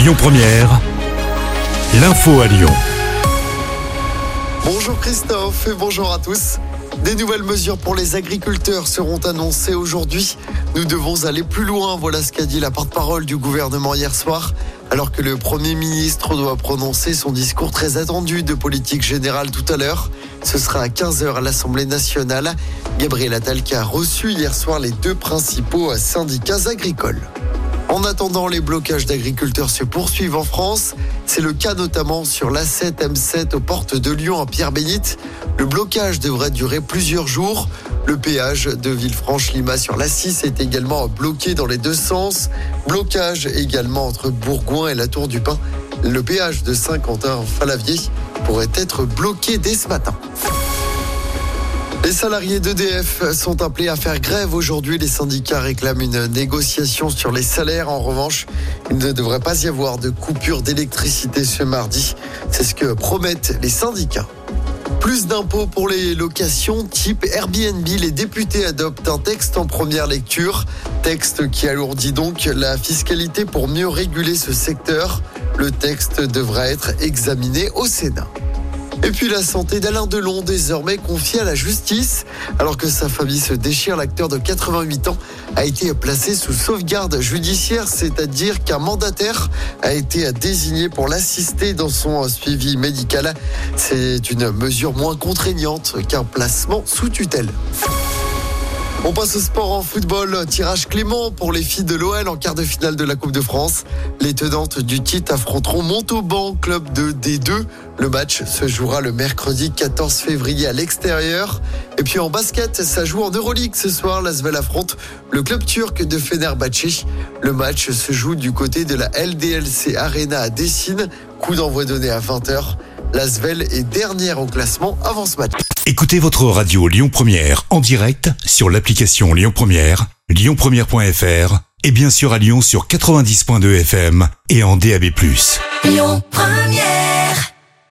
Lyon Première, l'info à Lyon. Bonjour Christophe et bonjour à tous. Des nouvelles mesures pour les agriculteurs seront annoncées aujourd'hui. Nous devons aller plus loin, voilà ce qu'a dit la porte-parole du gouvernement hier soir, alors que le Premier ministre doit prononcer son discours très attendu de politique générale tout à l'heure. Ce sera à 15h à l'Assemblée nationale. Gabriel Attal a reçu hier soir les deux principaux syndicats agricoles. En attendant, les blocages d'agriculteurs se poursuivent en France. C'est le cas notamment sur l'A7 M7 aux portes de Lyon à Pierre-Bénite. Le blocage devrait durer plusieurs jours. Le péage de Villefranche-Lima sur l'A6 est également bloqué dans les deux sens. Blocage également entre Bourgoin et la Tour du Pin. Le péage de Saint-Quentin-Falavier pourrait être bloqué dès ce matin. Les salariés d'EDF sont appelés à faire grève aujourd'hui. Les syndicats réclament une négociation sur les salaires. En revanche, il ne devrait pas y avoir de coupure d'électricité ce mardi. C'est ce que promettent les syndicats. Plus d'impôts pour les locations type Airbnb. Les députés adoptent un texte en première lecture. Texte qui alourdit donc la fiscalité pour mieux réguler ce secteur. Le texte devra être examiné au Sénat. Et puis la santé d'Alain Delon, désormais confiée à la justice. Alors que sa famille se déchire, l'acteur de 88 ans a été placé sous sauvegarde judiciaire, c'est-à-dire qu'un mandataire a été désigné pour l'assister dans son suivi médical. C'est une mesure moins contraignante qu'un placement sous tutelle. On passe au sport en football. Tirage Clément pour les filles de l'OL en quart de finale de la Coupe de France. Les tenantes du titre affronteront Montauban, club de D2. Le match se jouera le mercredi 14 février à l'extérieur. Et puis en basket, ça joue en Euroleague ce soir. L'Asvel affronte le club turc de Fenerbahçe. Le match se joue du côté de la LDLC Arena à Dessine. Coup d'envoi donné à 20h. L'Asvel est dernière au classement avant ce match. Écoutez votre radio Lyon Première en direct sur l'application Lyon Première, lyonpremière.fr et bien sûr à Lyon sur 90.2 FM et en DAB+. Lyon Première